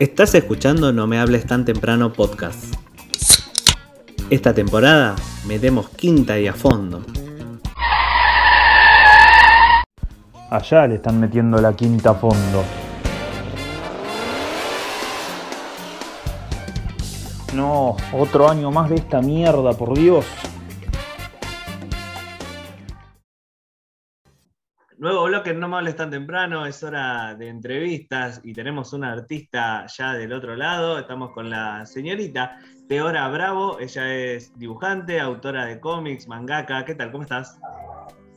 Estás escuchando No Me Hables Tan Temprano podcast. Esta temporada metemos quinta y a fondo. Allá le están metiendo la quinta a fondo. No, otro año más de esta mierda, por Dios. Nuevo bloque, no me hables tan temprano, es hora de entrevistas y tenemos una artista ya del otro lado. Estamos con la señorita Teora Bravo, ella es dibujante, autora de cómics, mangaka. ¿Qué tal? ¿Cómo estás?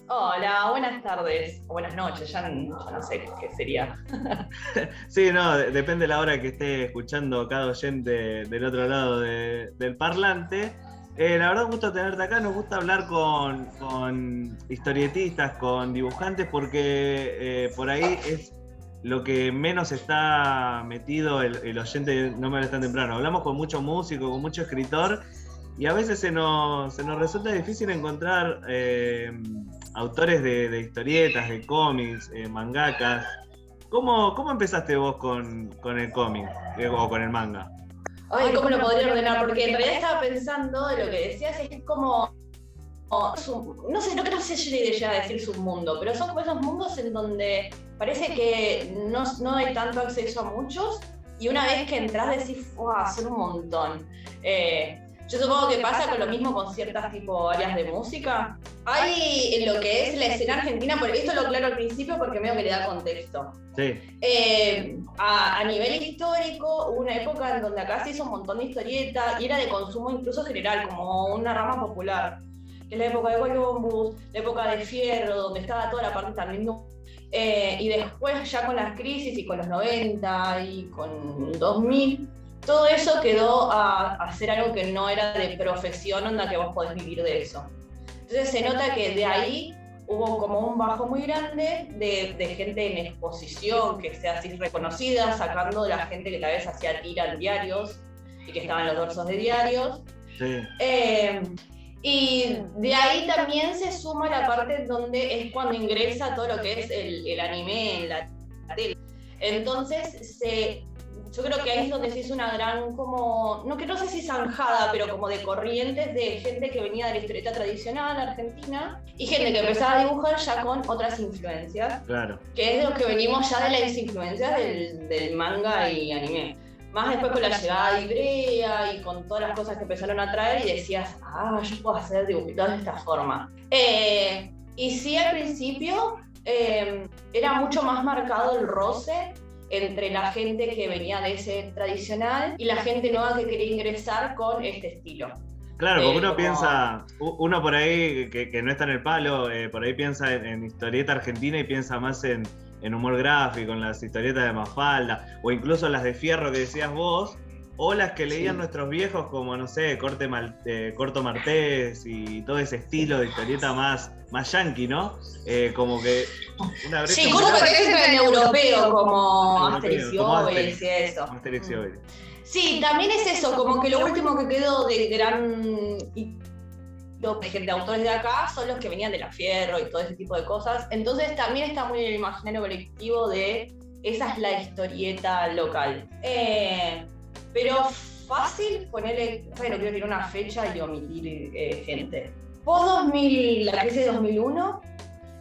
Hola, buenas tardes o buenas noches, ya, no sé qué sería. sí, no, depende de la hora que esté escuchando cada oyente del otro lado del parlante. Eh, la verdad, gusta tenerte acá. Nos gusta hablar con, historietistas, con dibujantes, porque eh, por ahí es lo que menos está metido el, oyente, no me lo tan temprano. Hablamos con mucho músico, con mucho escritor, y a veces se nos, resulta difícil encontrar eh, autores de, historietas, de cómics, mangakas. ¿Cómo, ¿Cómo empezaste vos con el cómic o con el manga? Ay, ¿cómo lo podría ordenar? Porque en realidad estaba pensando de lo que decías, es como. no sé, no creo que sea la idea de decir submundo, pero son como esos mundos en donde parece que no, no hay tanto acceso a muchos y una vez que entras decís, ¡wow! Son un montón. Eh, yo supongo que pasa con lo mismo con ciertas tipo áreas de música. Hay en lo que es la escena argentina, porque esto lo claro al principio porque medio que le da contexto. Sí. Eh, a, nivel histórico, hubo una época en donde acá se hizo un montón de historietas y era de consumo incluso general, como una rama popular. Que es la época de Columbus, la época de Fierro, donde estaba toda la parte también. Eh, y después, ya con las crisis y con los 90 y con 2000 todo eso quedó a, hacer algo que no era de profesión, onda que vos podés vivir de eso. Entonces se nota que de ahí hubo como un bajo muy grande de, gente en exposición que sea así reconocida, sacando de la gente que tal vez hacía tira en diarios y que estaban los dorsos de diarios. Eh, y de ahí también se suma la parte donde es cuando ingresa todo lo que es el, el anime en la tele. Entonces se yo creo que ahí es donde se hizo una gran, como, no que no sé si zanjada, pero como de corrientes de gente que venía de la historieta tradicional argentina y gente que empezaba a dibujar ya con otras influencias. Claro. Que es de lo que venimos ya de las influencias del, manga y anime. Más después con la llegada de Ibrea y con todas las cosas que empezaron a traer y decías, ah, yo puedo hacer dibujitos de esta forma. Eh, y sí, al principio eh, era mucho más marcado el roce entre la gente que venía de ese tradicional y la gente nueva que quería ingresar con este estilo. Claro, porque uno piensa, uno por ahí que, no está en el palo, eh, por ahí piensa en, historieta argentina y piensa más en, humor gráfico, en las historietas de Mafalda, o incluso las de Fierro que decías vos, o las que leían nuestros viejos como, no sé, Corte eh, Corto Martés y todo ese estilo de historieta más, más yankee, ¿no? Eh, como que una Sí, Corto Martés es en europeo, como Asterix y Obelix y eso. Asterix y Obelix. Sí, también es eso, como que lo último que quedó de gran de autores de acá son los que venían de la Fierro y todo ese tipo de cosas. Entonces también está muy en el imaginario colectivo de esa es la historieta local. Eh, pero fácil ponerle, bueno, quiero tirar una fecha y omitir eh, gente. Post 2000, la crisis de 2001,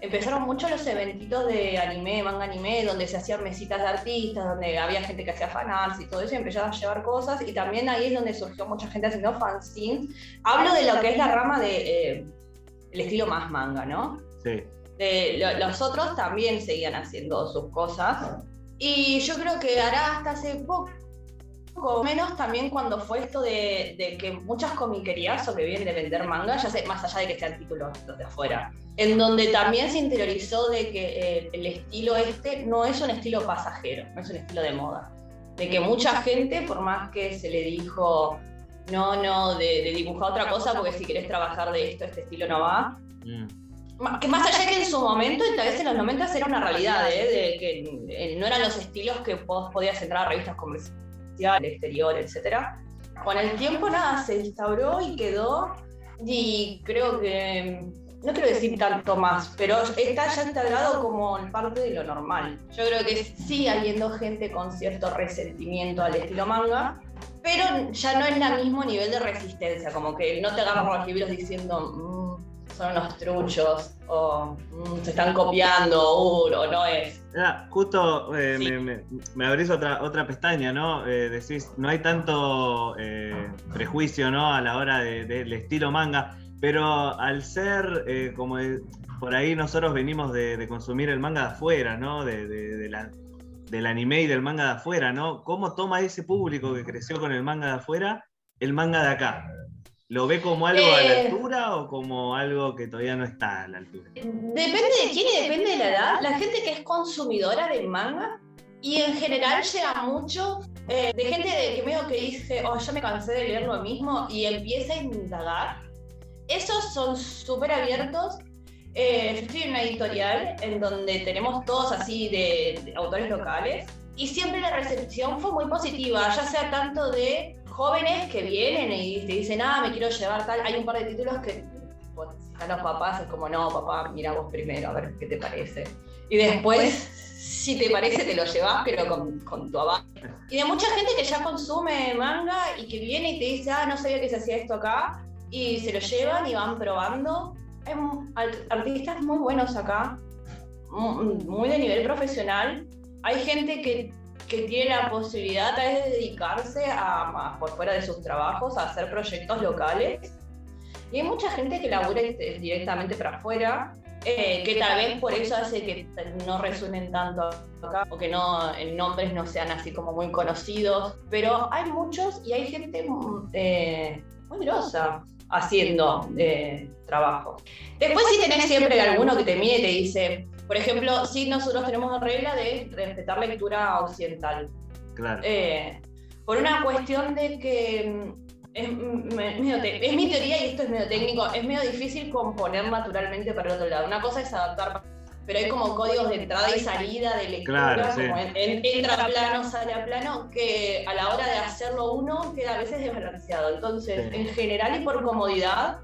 empezaron mucho los eventitos de anime, manga anime, donde se hacían mesitas de artistas, donde había gente que hacía fanarts y todo eso, y empezaron a llevar cosas, y también ahí es donde surgió mucha gente haciendo fanzines. Hablo de lo que es la rama de eh, el estilo más manga, ¿no? Sí. los otros también seguían haciendo sus cosas. Y yo creo que hará hasta hace poco poco menos también cuando fue esto de, que muchas comiquerías sobreviven de vender manga, ya sé, más allá de que sean títulos los de afuera, en donde también se interiorizó de que eh, el estilo este no es un estilo pasajero, no es un estilo de moda. De que mucha gente, por más que se le dijo, no, no, de, dibujar otra cosa, porque si querés trabajar de esto, este estilo no va. Mm. Que más allá de que en su momento, y tal vez en los 90 era una realidad, ¿eh? de que eh, no eran los estilos que vos podías entrar a revistas comerciales el exterior, etcétera. Con el tiempo nada, se instauró y quedó y creo que no quiero decir tanto más, pero está ya instalado como parte de lo normal. Yo creo que sigue habiendo gente con cierto resentimiento al estilo manga, pero ya no es el mismo nivel de resistencia, como que no te agarran los libros diciendo son unos truchos o mm, se están copiando o no es. justo eh, me, abrís otra, otra pestaña, ¿no? Eh, decís, no hay tanto eh, prejuicio, ¿no? A la hora del estilo manga, pero al ser como por ahí nosotros venimos de, consumir el manga de afuera, ¿no? de la, del anime y del manga de afuera, ¿no? ¿Cómo toma ese público que creció con el manga de afuera el manga de acá? ¿Lo ve como algo a la eh. altura o como algo que todavía no está a la altura? Depende de quién y depende de la edad. La gente que es consumidora del manga y en general llega mucho eh, de gente que medio que dice, oh, ya me cansé de leer lo mismo y empieza a indagar. Esos son súper abiertos eh, yo estoy en una editorial en donde tenemos todos así de, autores locales y siempre la recepción fue muy positiva, ya sea tanto de jóvenes que vienen y te dicen, ah, me quiero llevar tal. Hay un par de títulos que si están los papás es como, no, papá, mira vos primero, a ver qué te parece. Y después, si te parece, te lo llevas, pero con, con tu aval. Y de mucha gente que ya consume manga y que viene y te dice, ah, no sabía que se hacía esto acá, y se lo llevan y van probando hay artistas muy buenos acá, muy de nivel profesional. Hay gente que, que tiene la posibilidad de dedicarse a, por fuera de sus trabajos a hacer proyectos locales. Y hay mucha gente que labura directamente para afuera, eh, que tal vez por eso hace que no resuenen tanto acá o que no, en nombres no sean así como muy conocidos. Pero hay muchos y hay gente eh, muy grosa haciendo eh, trabajo. Después sí tenés siempre alguno que te mide y te dice, por ejemplo, sí nosotros tenemos la regla de respetar lectura occidental. Claro. Eh, por una cuestión de que mm, es, es, mi teoría y esto es medio técnico, es medio difícil componer naturalmente para el otro lado. Una cosa es adaptar pero hay como códigos de entrada y salida de lectura, como entra a plano, sale a plano, que a la hora de hacerlo uno queda a veces desbalanceado. Entonces, en general y por comodidad,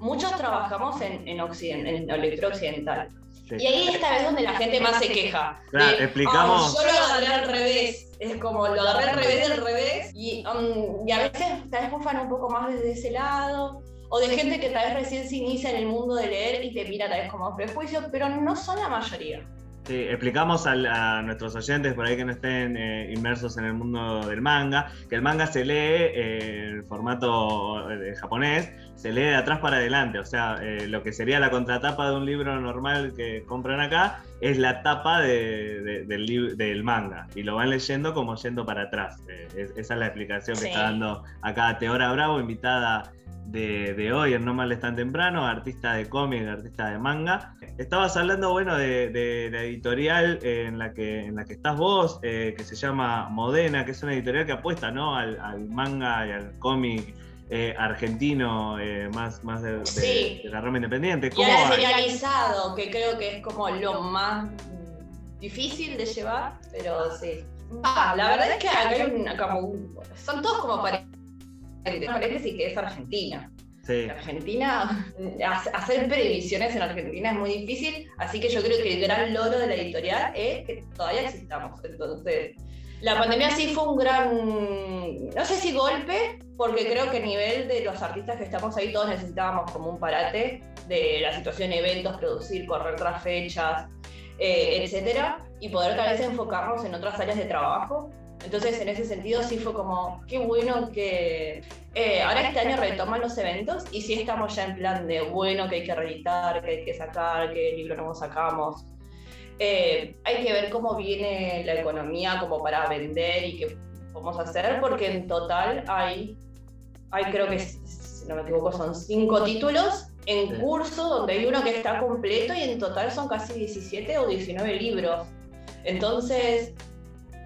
muchos trabajamos en, en, occident, en lectura occidental. Y ahí esta vez donde la gente más se queja. Claro, explicamos. yo lo agarré al revés. Es como lo agarré al revés del revés. Y, um, y a veces tal vez bufan un poco más desde ese lado o de gente que tal vez recién se inicia en el mundo de leer y te mira tal vez como prejuicio, pero no son la mayoría. Sí, explicamos a, nuestros oyentes por ahí que no estén eh, inmersos en el mundo del manga, que el manga se lee eh, en formato eh, japonés, se lee de atrás para adelante, o sea, lo que sería la contratapa de un libro normal que compran acá es la tapa del, del, manga y lo van leyendo como yendo para atrás. esa es la explicación que está dando acá Teora Bravo, invitada de, hoy en No Mal Tan Temprano, artista de cómic, artista de manga. Estabas hablando, bueno, de, la editorial en la que, en la que estás vos, eh, que se llama Modena, que es una editorial que apuesta ¿no? al, manga y al cómic eh, argentino eh, más, más de, la Roma Independiente. ¿Cómo y al serializado, que creo que es como lo más difícil de llevar, pero sí. Ah, la verdad es que hay una, como, son todos como parecidos paréntesis que es Argentina. Argentina, hacer previsiones en Argentina es muy difícil, así que yo creo que el gran logro de la editorial es que todavía existamos. Entonces, la pandemia sí fue un gran, no sé si golpe, porque creo que a nivel de los artistas que estamos ahí todos necesitábamos como un parate de la situación eventos, producir, correr tras fechas, eh, etcétera, y poder tal vez enfocarnos en otras áreas de trabajo. Entonces, en ese sentido, sí fue como, qué bueno que eh, ahora este año retoman los eventos y sí estamos ya en plan de, bueno, que hay que reeditar, que hay que sacar, qué libro nuevo sacamos. Eh, hay que ver cómo viene la economía como para vender y qué vamos a hacer, porque en total hay, hay creo que, si no me equivoco, son cinco títulos en curso, donde hay uno que está completo y en total son casi 17 o 19 libros. Entonces,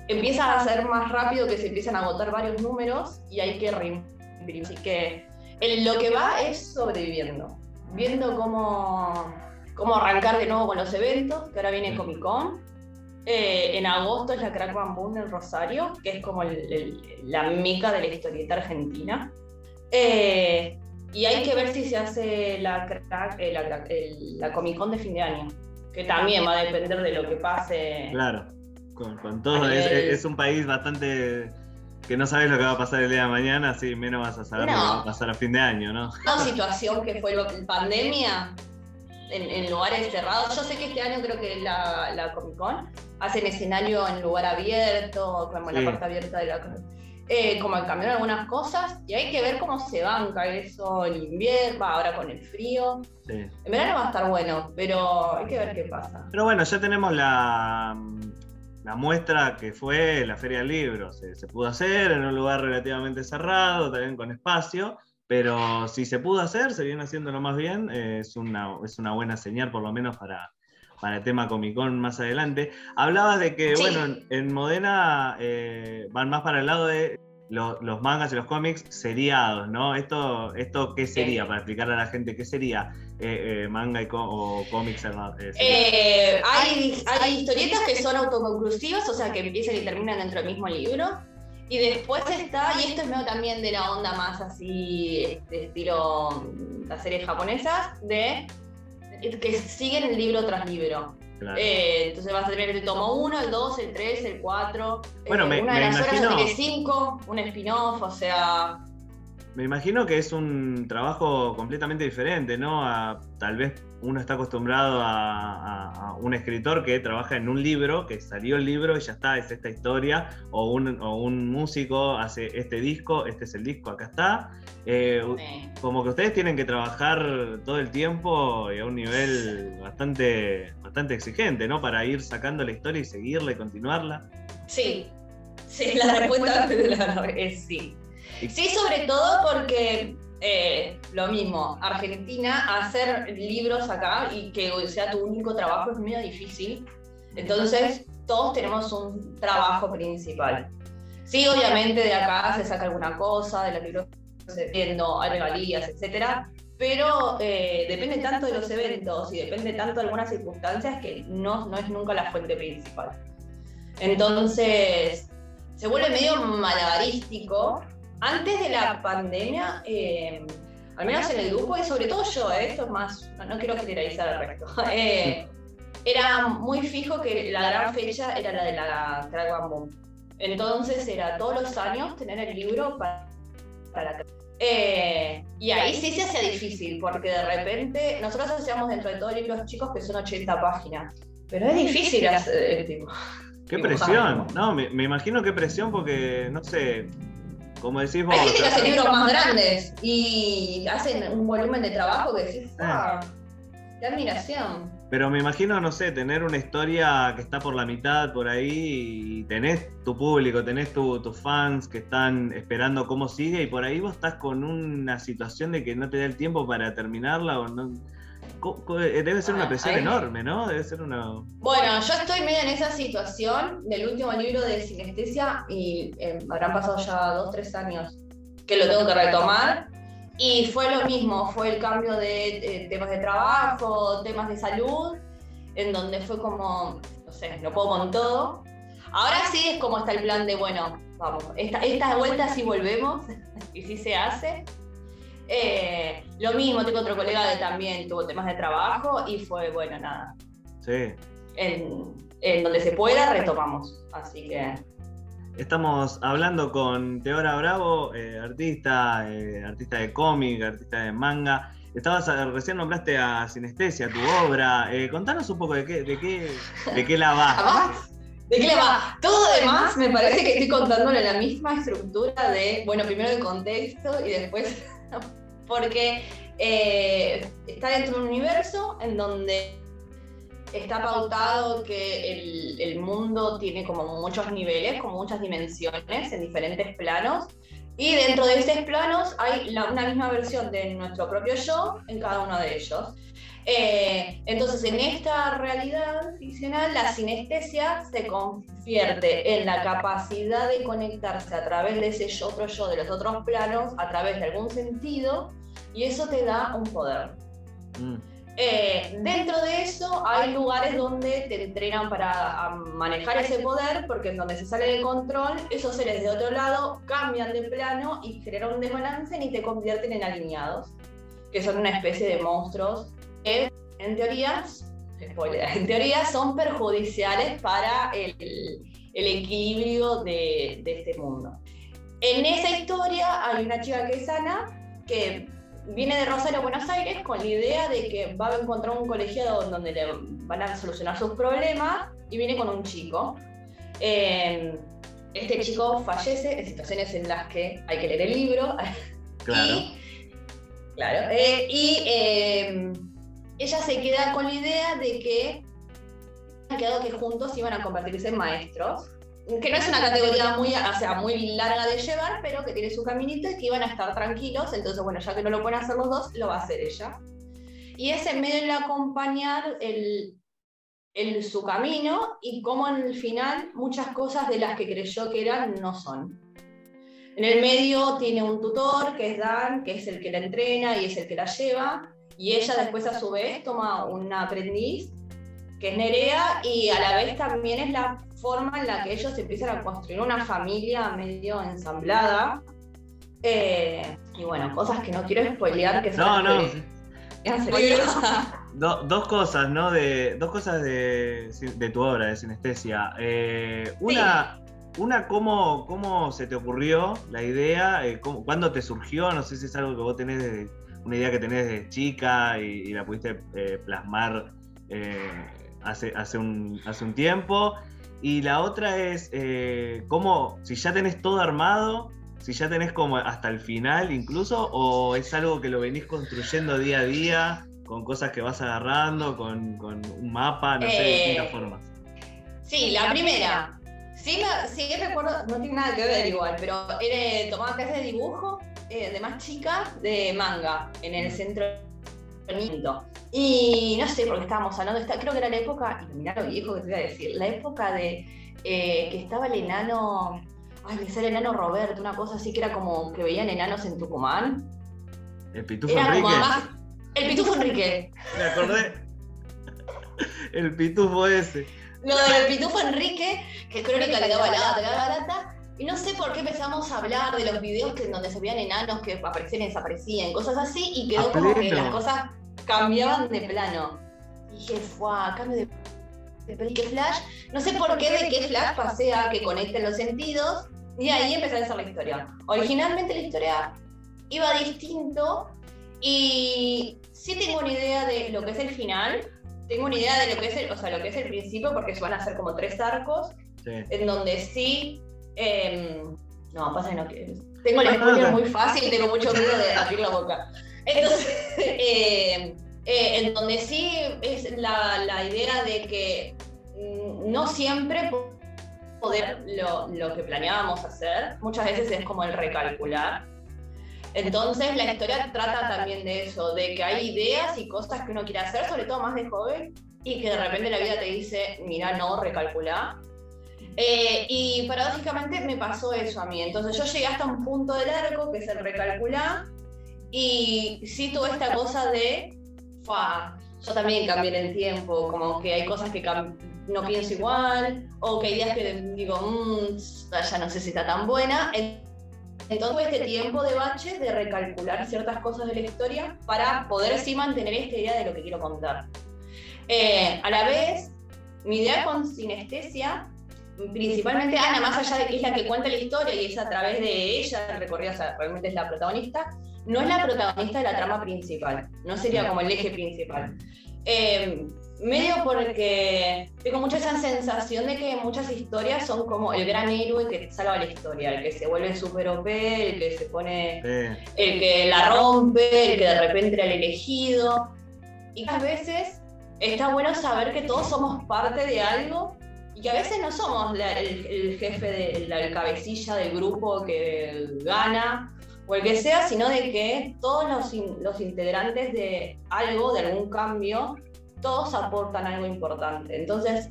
empieza a ser más rápido que se empiezan a agotar varios números y hay que reimprimir. Así que en lo que va es sobreviviendo, viendo cómo, cómo arrancar de nuevo con los eventos, que ahora viene Comic Con. Eh, en agosto es la Crack Bamboo en Rosario, que es como la mica de la historieta argentina. Eh, Y hay que ver si se hace la, eh, la, Comic Con de fin de año, que también va a depender de lo que pase. Claro, con, todo. Es, un país bastante que no sabes lo que va a pasar el día de mañana, así menos vas a saber lo que va a pasar a fin de año, ¿no? Una situación que fue la pandemia en, lugares cerrados. Yo sé que este año creo que la, la Comic Con hacen escenario en lugar abierto, como la parte abierta de la eh, como cambiar algunas cosas y hay que ver cómo se banca eso en invierno, ahora con el frío. En verano va a estar bueno, pero hay que ver qué pasa. Pero bueno, ya tenemos la, la muestra que fue la Feria del Libro. Se, se, pudo hacer en un lugar relativamente cerrado, también con espacio, pero si se pudo hacer, se viene haciéndolo más bien. Eh, es, una, es una buena señal, por lo menos, para, para el tema Comic Con más adelante. Hablabas de que, bueno, en Modena eh, van más para el lado de los mangas y los cómics seriados, ¿no? ¿Esto, esto qué sería? Para explicarle a la gente, ¿qué sería eh, eh, manga y o cómics? hay, hay historietas que son autoconclusivas, o sea, que empiezan y terminan dentro del mismo libro. Y después está, y esto es medio también de la onda más así, de estilo mm, las series japonesas, de que siguen el libro tras libro. Eh, entonces vas a tener el tomo 1, el 2, el 3, el 4. Bueno, eh, una de las imagino... horas tiene 5, un spin-off, o sea. Me imagino que es un trabajo completamente diferente, ¿no? A, tal vez uno está acostumbrado a, un escritor que trabaja en un libro, que salió el libro y ya está, es esta historia, o un, o un músico hace este disco, este es el disco, acá está. Eh, como que ustedes tienen que trabajar todo el tiempo y a un nivel bastante, bastante exigente, ¿no? Para ir sacando la historia y seguirla y continuarla. Sí, sí, la respuesta es sí. Sí, sobre todo porque eh, lo mismo, Argentina, hacer libros acá y que sea tu único trabajo es medio difícil. Entonces, todos tenemos un trabajo principal. Sí, obviamente de acá se saca alguna cosa, de los libros viendo, hay regalías, etcétera, pero eh, depende tanto de los eventos y depende tanto de algunas circunstancias que no, no es nunca la fuente principal. Entonces, se vuelve medio malabarístico antes de la pandemia, eh, al menos en el grupo, y sobre todo yo, eh, esto es más, no, quiero generalizar el resto, eh, era muy fijo que la gran fecha era la de la Dragon Boom. Entonces era todos los años tener el libro para, para y ahí sí se hacía difícil, porque de repente nosotros hacíamos dentro de todos libros chicos que son 80 páginas, pero es difícil hacer, tipo, Qué presión, no, me, me, imagino qué presión porque, no sé, como decís vos. Hay gente que hace libros más grandes y hacen un volumen de trabajo que decís, ah, qué admiración. Pero me imagino, no sé, tener una historia que está por la mitad por ahí y tenés tu público, tenés tus fans que están esperando cómo sigue y por ahí vos estás con una situación de que no te da el tiempo para terminarla o no debe ser una presión enorme, ¿no? Debe ser una. Bueno, yo estoy medio en esa situación del último libro de sinestesia y eh, habrán pasado ya dos, tres años que lo tengo que retomar. Y fue lo mismo, fue el cambio de temas de trabajo, temas de salud, en donde fue como, no sé, no puedo con todo. Ahora sí es como está el plan de, bueno, vamos, esta, esta vuelta sí volvemos y sí se hace. Eh, lo mismo, tengo otro colega que también tuvo temas de trabajo y fue, bueno, nada. Sí. En, donde se pueda retomamos. Así que. Estamos hablando con Teora Bravo, eh, artista, eh, artista de cómic, artista de manga. Estabas recién nombraste a Sinestesia, tu obra. contanos un poco de qué, de qué, de qué la va. ¿De qué le va? Todo demás me parece que estoy contándole la misma estructura de, bueno, primero el contexto y después porque eh, está dentro de un universo en donde está pautado que el, mundo tiene como muchos niveles, como muchas dimensiones en diferentes planos. Y dentro de esos planos hay una misma versión de nuestro propio yo en cada uno de ellos. Eh, entonces, en esta realidad ficcional, la sinestesia se convierte en la capacidad de conectarse a través de ese otro yo de los otros planos, a través de algún sentido, y eso te da un poder. Mm. Eh, dentro de eso hay lugares donde te entrenan para manejar ese poder, porque en donde se sale de control, esos seres de otro lado cambian de plano y generan un desbalance y te convierten en alineados, que son una especie de monstruos que en teoría, en teoría son perjudiciales para el, el equilibrio de, de este mundo. En esa historia hay una chica que es Ana, que viene de Rosario a Buenos Aires con la idea de que va a encontrar un colegiado donde le van a solucionar sus problemas y viene con un chico. Eh, este chico fallece en situaciones en las que hay que leer el libro. Claro. y, claro. Eh, y eh, ella se queda con la idea de que han quedado que juntos iban a convertirse en maestros que no es una categoría muy, o sea, muy larga de llevar, pero que tiene su caminito y que iban a estar tranquilos. Entonces, bueno, ya que no lo pueden hacer los dos, lo va a hacer ella. Y es en medio de acompañar el, el, su camino y cómo en el final muchas cosas de las que creyó que eran no son. En el medio tiene un tutor, que es Dan, que es el que la entrena y es el que la lleva. Y ella después a su vez toma un aprendiz que es Nerea, y a la vez también es la forma en la que ellos empiezan a construir una familia medio ensamblada. Eh, y bueno, cosas que no quiero spoilear que son. No, no. dos cosas, ¿no? De, dos cosas de, de tu obra, de sinestesia. Eh, una, una ¿cómo, ¿cómo se te ocurrió la idea? Eh, ¿Cuándo te surgió? No sé si es algo que vos tenés de, una idea que tenés de chica y, la pudiste plasmar hace, hace, un, hace un tiempo. Y la otra es eh, cómo, si ya tenés todo armado, si ya tenés como hasta el final incluso, o es algo que lo venís construyendo día a día, con cosas que vas agarrando, con, un mapa, no sé, de distintas eh, formas. Sí, la primera. Sí, sí, recuerdo, no tiene nada que ver igual, pero era, tomaba clases de dibujo eh, de más chica de manga en el mm. centro y no sé por qué estábamos hablando, esta, creo que era la época, y mirá lo viejo que te voy a decir, la época de eh, que estaba el enano, ay, me sale el enano Roberto, una cosa así que era como que veían enanos en Tucumán. El Pitufo Enrique. el Pitufo Enrique. Me acordé. El Pitufo ese. No, el Pitufo Enrique, que es crónica que daba lata, que daba lata. Y no sé por qué empezamos a hablar de los videos que, en donde se veían enanos que aparecían y desaparecían, cosas así, y quedó como que las cosas cambiaban de plano. Y dije, fue cambio de, de qué flash. No sé por qué de qué flash pasé a que conecten los sentidos. Y ahí empecé a hacer la historia. Originalmente la historia iba distinto y sí tengo una idea de lo que es el final. Tengo una idea de lo que es el, o sea, lo que es el principio, porque van a ser como tres arcos, en donde sí. Em, no, pasa que no Tengo el spoiler muy fácil, tengo mucho miedo de abrir la boca. Entonces, eh, eh, en donde sí es la, la, idea de que mm, no siempre poder lo, lo, que planeábamos hacer, muchas veces es como el recalcular. Entonces la historia trata también de eso, de que hay ideas y cosas que uno quiere hacer, sobre todo más de joven, y que de repente la vida te dice, mira, no, recalcular. Eh, y paradójicamente me pasó eso a mí. Entonces yo llegué hasta un punto del arco, que es el recalcular, y sí tuve esta cosa de, yo también cambié el tiempo, como que hay cosas que no pienso igual, o que hay días que digo, mmm, ya no sé si está tan buena. Entonces este tiempo de bache de recalcular ciertas cosas de la historia para poder sí mantener esta idea de lo que quiero contar. Eh, a la vez, mi idea con sinestesia, principalmente Ana, más allá de que es la que cuenta la historia y es a través de ella el recorrido, o sea, realmente es la protagonista, no es la protagonista de la trama principal, no sería como el eje principal. Eh, medio porque tengo mucha esa sensación de que muchas historias son como el gran héroe que salva la historia, el que se vuelve super OP, el que se pone, el que la rompe, el que de repente era el elegido. Y a veces está bueno saber que todos somos parte de algo que a veces no somos el, jefe, de, la cabecilla del grupo que gana o el que sea, sino de que todos los, los integrantes de algo, de algún cambio, todos aportan algo importante. Entonces,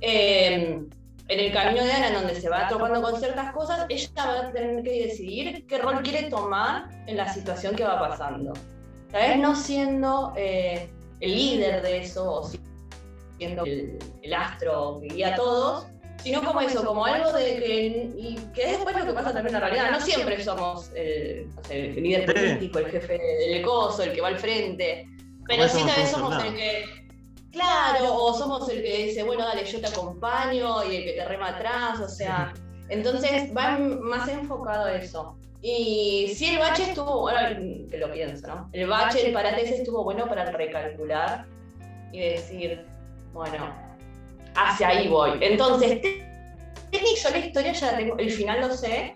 em, en el camino de Ana, en donde se va topando con ciertas cosas, ella va a tener que decidir qué rol quiere tomar en la situación que va pasando. Tal vez no siendo eh, el líder de eso, o siendo el, el astro que guía a todos, sino como eso, como algo de que, y que después lo que pasa también en la realidad, no siempre somos el, el líder político, el jefe del coso, el que va al frente, pero sí también somos el que, claro, o somos el que dice, bueno, dale, yo te acompaño y el que te rema atrás, o sea, entonces va más enfocado a eso. Y sí, el bache estuvo, bueno, que lo pienso, ¿no? El bache, el parate estuvo bueno para recalcular y decir, bueno, hacia ahí voy. Entonces, yo la historia ya la tengo, el final lo sé.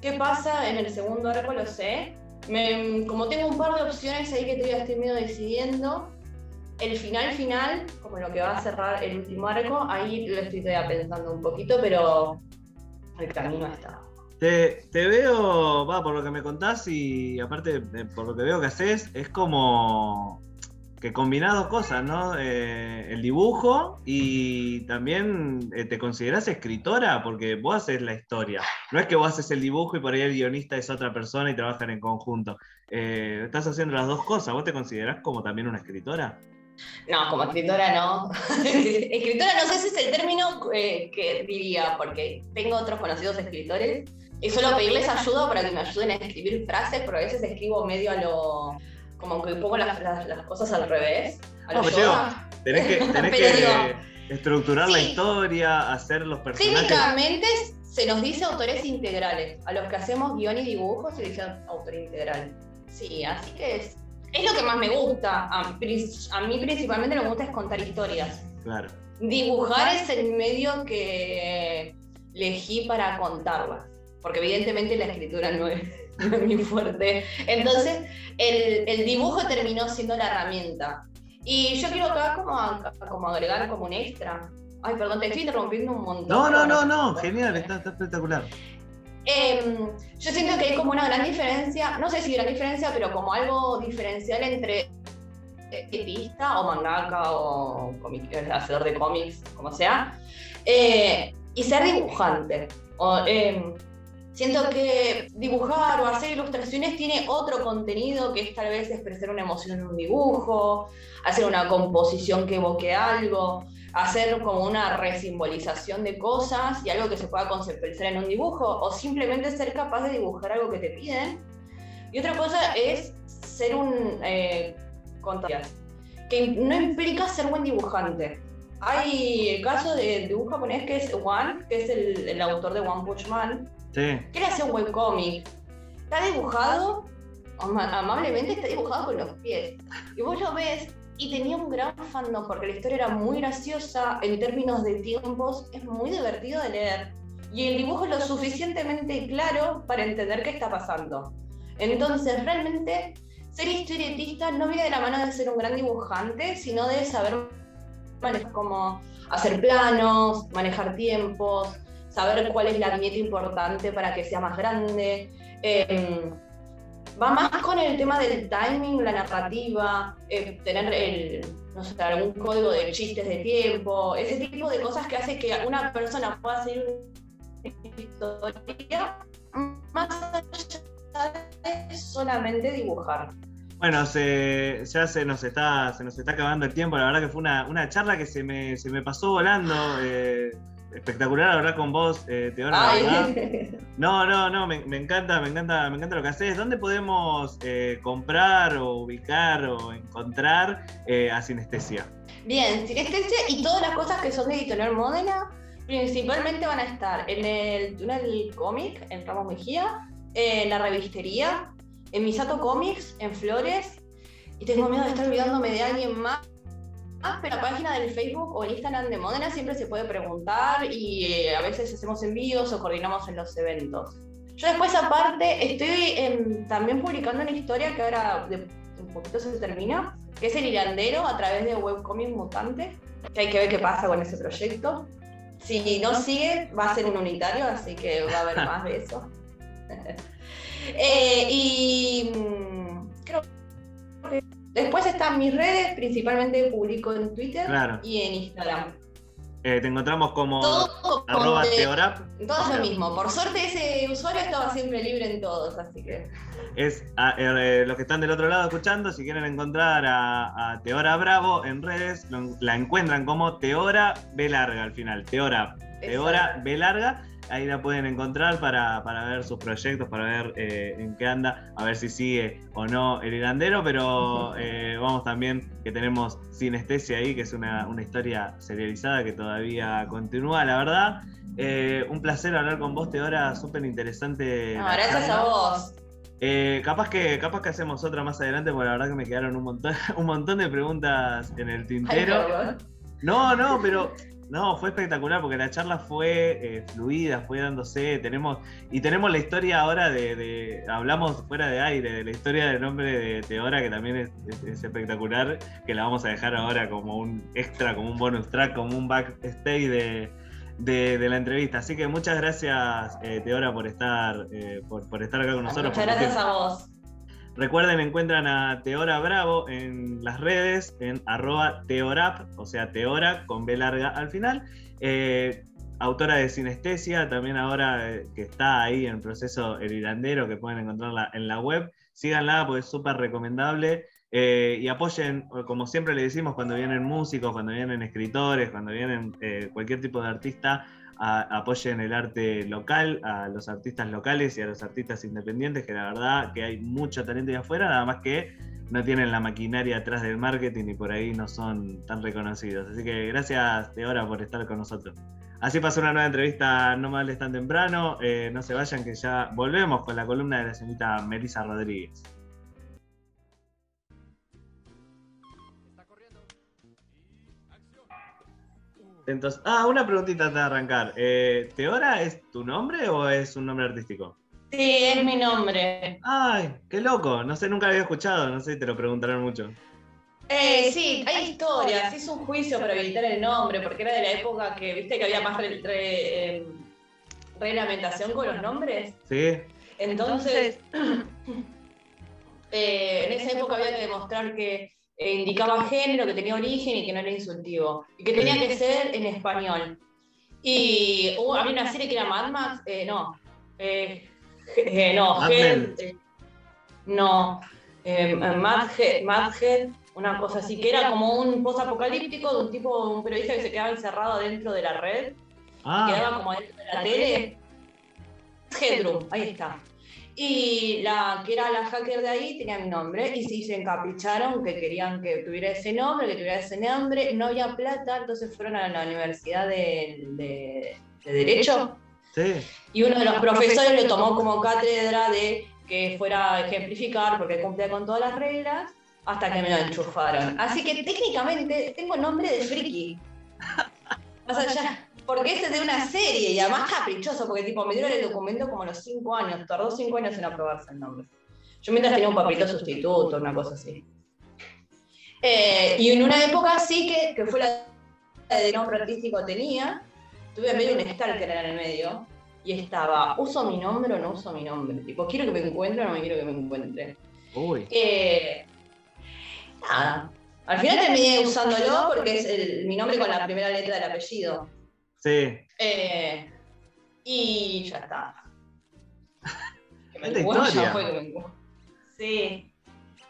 ¿Qué pasa en el segundo arco? Lo sé. como tengo un par de opciones ahí que todavía estoy medio decidiendo, el final final, como lo que va a cerrar el último arco, ahí lo estoy todavía pensando un poquito, pero el camino está. Te, te, veo, va, por lo que me contás y aparte por lo que veo que haces, es como que combinás dos cosas, ¿no? Eh, el dibujo y también eh, te considerás escritora porque vos haces la historia. No es que vos haces el dibujo y por ahí el guionista es otra persona y trabajan en conjunto. Eh, estás haciendo las dos cosas. ¿Vos te considerás como también una escritora? No, como escritora no. escritora no sé si es el término que diría, porque tengo otros conocidos escritores y suelo pedirles ayuda para que me ayuden a escribir frases, pero a veces escribo medio a lo como que pongo las, cosas al revés. no, tenés que, tenés que estructurar la historia, hacer los personajes. Técnicamente se nos dice autores integrales. A los que hacemos guion y dibujo se dice autor integral. Sí, así que es, es lo que más me gusta. A, mí principalmente lo que me gusta es contar historias. Claro. Dibujar es el medio que elegí para contarlas. Porque evidentemente la escritura no es muy fuerte. Entonces, el, dibujo terminó siendo la herramienta. Y yo quiero acá como, como agregar como un extra. Ay, perdón, te estoy interrumpiendo un montón. No, no, no, no, genial, está, espectacular. Em, yo siento que hay como una gran diferencia, no sé si gran diferencia, pero como algo diferencial entre artista o mangaka o hacedor de cómics, como sea, eh, y ser dibujante. O, em, Siento que dibujar o hacer ilustraciones tiene otro contenido que es tal vez expresar una emoción en un dibujo, hacer una composición que evoque algo, hacer como una resimbolización de cosas y algo que se pueda conceptualizar en un dibujo, o simplemente ser capaz de dibujar algo que te piden. Y otra cosa es ser un eh, que no implica ser buen dibujante. Hay el caso de, un japonés que es One, que es el, el autor de One Punch Man, Quiere hacer un webcomic. Está dibujado, amablemente está dibujado con los pies. Y vos lo ves y tenía un gran fandom porque la historia era muy graciosa, en términos de tiempos, es muy divertido de leer. Y el dibujo es lo suficientemente claro para entender qué está pasando. Entonces, realmente, ser historietista no viene de la mano de ser un gran dibujante, sino de saber manejar como hacer planos, manejar tiempos, saber cuál es la viñeta importante para que sea más grande. Em, va más con el tema del timing, la narrativa, eh, tener el, no sé, algún código de chistes de tiempo, ese tipo de cosas que hace que una persona pueda hacer una historia más allá de solamente dibujar. Bueno, se, ya se nos, está, se nos está acabando el tiempo. La verdad que fue una, una charla que se me, se me pasó volando. Eh, espectacular hablar con vos, eh, Teodora, No, no, no, me, encanta, me encanta, me encanta lo que haces. ¿Dónde podemos eh, comprar o ubicar o encontrar eh, a Sinestesia? Bien, Sinestesia y todas las cosas que son de Editorial Modena, principalmente van a estar en el túnel cómic, en Ramos Mejía, en la revistería, en Misato Comics, en Flores, y tengo miedo de estar olvidándome de alguien más Ah, pero la página del Facebook o el Instagram de Modena siempre se puede preguntar y eh, a veces hacemos envíos o coordinamos en los eventos. Yo después aparte estoy también publicando una historia que ahora de un poquito se termina, que es el hilandero a través de Webcomic Mutante, que hay que ver qué pasa con ese proyecto. Si no sigue, va a ser un unitario, así que va a haber más de eso. Eh, y mm, creo que Después están mis redes, principalmente publico en Twitter y en Instagram. Eh, te encontramos como Todo como arroba de- teorap. Todo es lo mismo. Por suerte ese usuario estaba siempre libre en todos, así que. Es a- eh, los que están del otro lado escuchando, si quieren encontrar a, a Teora Bravo en redes, lo- la encuentran como Teora B larga al final, Teora, Teora B larga. Ahí la pueden encontrar para, para ver sus proyectos, para ver eh, en qué anda, a ver si sigue o no el hilandero, pero eh, vamos también que tenemos Sinestesia ahí, que es una, una historia serializada que todavía continúa, la verdad. Eh, un placer hablar con vos, Teora, súper interesante. No, gracias charla. a vos. Eh, capaz, que, capaz que hacemos otra más adelante, porque la verdad que me quedaron un montón, un montón de preguntas en el Ay, tintero. perdón. No, no, pero no, fue espectacular porque la charla fue eh, fluida, fue dándose. Tenemos, y tenemos la historia ahora de, de- Hablamos fuera de aire, de la historia del nombre de Teora, que también es, es- es espectacular, que la vamos a dejar ahora como un extra, como un bonus track, como un backstage de, de, de la entrevista. Así que muchas gracias, eh, Teora, por estar, eh, por, por estar acá con nosotros. Muchas gracias a vos. Recuerden, encuentran a Teora Bravo en las redes, en arroba teorap, o sea, Teora con B larga al final. Eh, autora de Sinestesia, también ahora eh, que está ahí en proceso el hilandero, que pueden encontrarla en la web. Síganla, porque es súper recomendable. Eh, y apoyen, como siempre le decimos, cuando vienen músicos, cuando vienen escritores, cuando vienen cualquier tipo de artista, a- apoyen el arte local, a los artistas locales y a los artistas independientes, que la verdad que hay mucho talento ahí afuera, nada más que no tienen la maquinaria atrás del marketing y por ahí no son tan reconocidos. Así que gracias, Teora, por estar con nosotros. Así pasó una nueva entrevista, no mal tan temprano. Eh, no se vayan, que ya volvemos con la columna de la señorita Melissa Rodríguez. Entonces, ah, una preguntita antes de arrancar. Eh, ¿Teora es tu nombre o es un nombre artístico? Sí, es mi nombre. Ay, qué loco. No sé, nunca lo había escuchado. No sé si te lo preguntaron mucho. Eh, sí, hay historias. Hizo un juicio para habilitar el nombre, porque era de la época que, viste, que había más re- re- eh, reglamentación con los nombres. ¿Sí? Entonces, eh, en esa época había que demostrar que eh, indicaba género, que tenía origen y que no era insultivo. Y que tenía que ser en español. Y hubo- había una serie que era Mad Max, eh, no. eh, eh, no, Mad eh, no. eh, Mad Head, una cosa así, que era como un post-apocalíptico de un tipo, un periodista que se quedaba encerrado dentro de la red Ah, quedaba como dentro de la tele. Headroom, ahí está. Y la que era la hacker de ahí tenía mi nombre y sí se encapricharon que querían que tuviera ese nombre, que tuviera ese nombre. No había plata, entonces fueron a la Universidad de, de- de Derecho sí. y uno de los profesores lo tomó como cátedra de que fuera a ejemplificar porque cumplía con todas las reglas hasta que me lo enchufaron. Así que técnicamente tengo nombre de friki. Más allá, porque ese es de una serie y además caprichoso, porque tipo me dieron el documento como a los 5 años, tardó 5 años en aprobarse el nombre. Yo mientras tenía un papelito sustituto, una cosa así. Eh, y en una época sí que, que fue la de nombre artístico tenía, tuve medio un stalker en el medio, y estaba, ¿uso mi nombre o no uso mi nombre? Tipo, ¿quiero que me encuentre o no me quiero que me encuentre? Uy. Eh, nada. Al final terminé usándolo porque es el- mi nombre con la primera letra del apellido. Sí. Eh, y ya está. Que me historia. ya fue que me. Sí.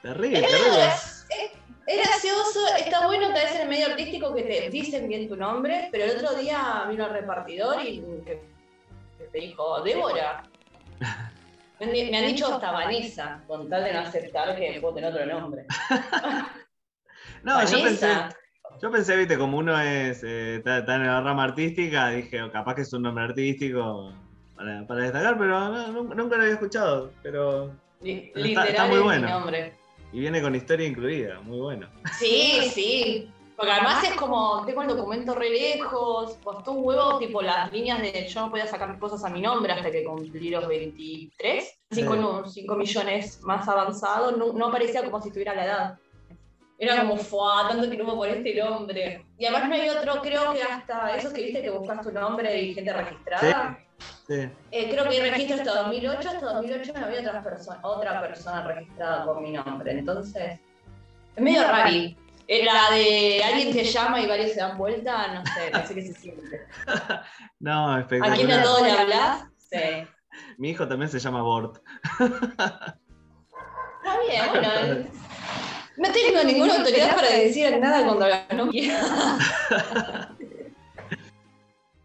Terrible, Es terrible. es- es gracioso, está bueno tal vez en el medio artístico que te dicen bien tu nombre, pero el otro día vino el repartidor y que, que te dijo, Débora. Me han, di- me han dicho hasta Vanessa, con tal de no aceptar que puedo tener otro nombre. No, yo pensé, Vanessa. Yo pensé, viste, como uno es, eh, está, está en la rama artística, dije, oh, capaz que es un nombre artístico para, para destacar, pero no, nunca, lo había escuchado. Pero. Pero está- muy bueno. nombre. Y viene con historia incluida, muy bueno. Sí, sí. Porque además es como, tengo el documento re lejos, costó un huevo, tipo las líneas de yo no podía sacar cosas a mi nombre hasta que cumplí los 23. Así Sí. con un 5 millones más avanzado, no, no parecía como si tuviera la edad. Era como, fuá, tanto quilombo por este nombre. Y además no hay otro, creo que hasta esos que viste que buscas tu nombre y gente registrada. Sí. Eh, creo que registro hasta 2008, hasta 2008 no había otra persona, registrada con mi nombre. Entonces, es medio raro. Eh, la de alguien te llama y varios se dan vuelta, no sé, no sé qué se siente. no, espectacular. ¿A quién a todos le hablas? Sí. Mi hijo también se llama Bort. Está bien, bueno. No tengo ninguna autoridad para decir nada cuando la no quiera.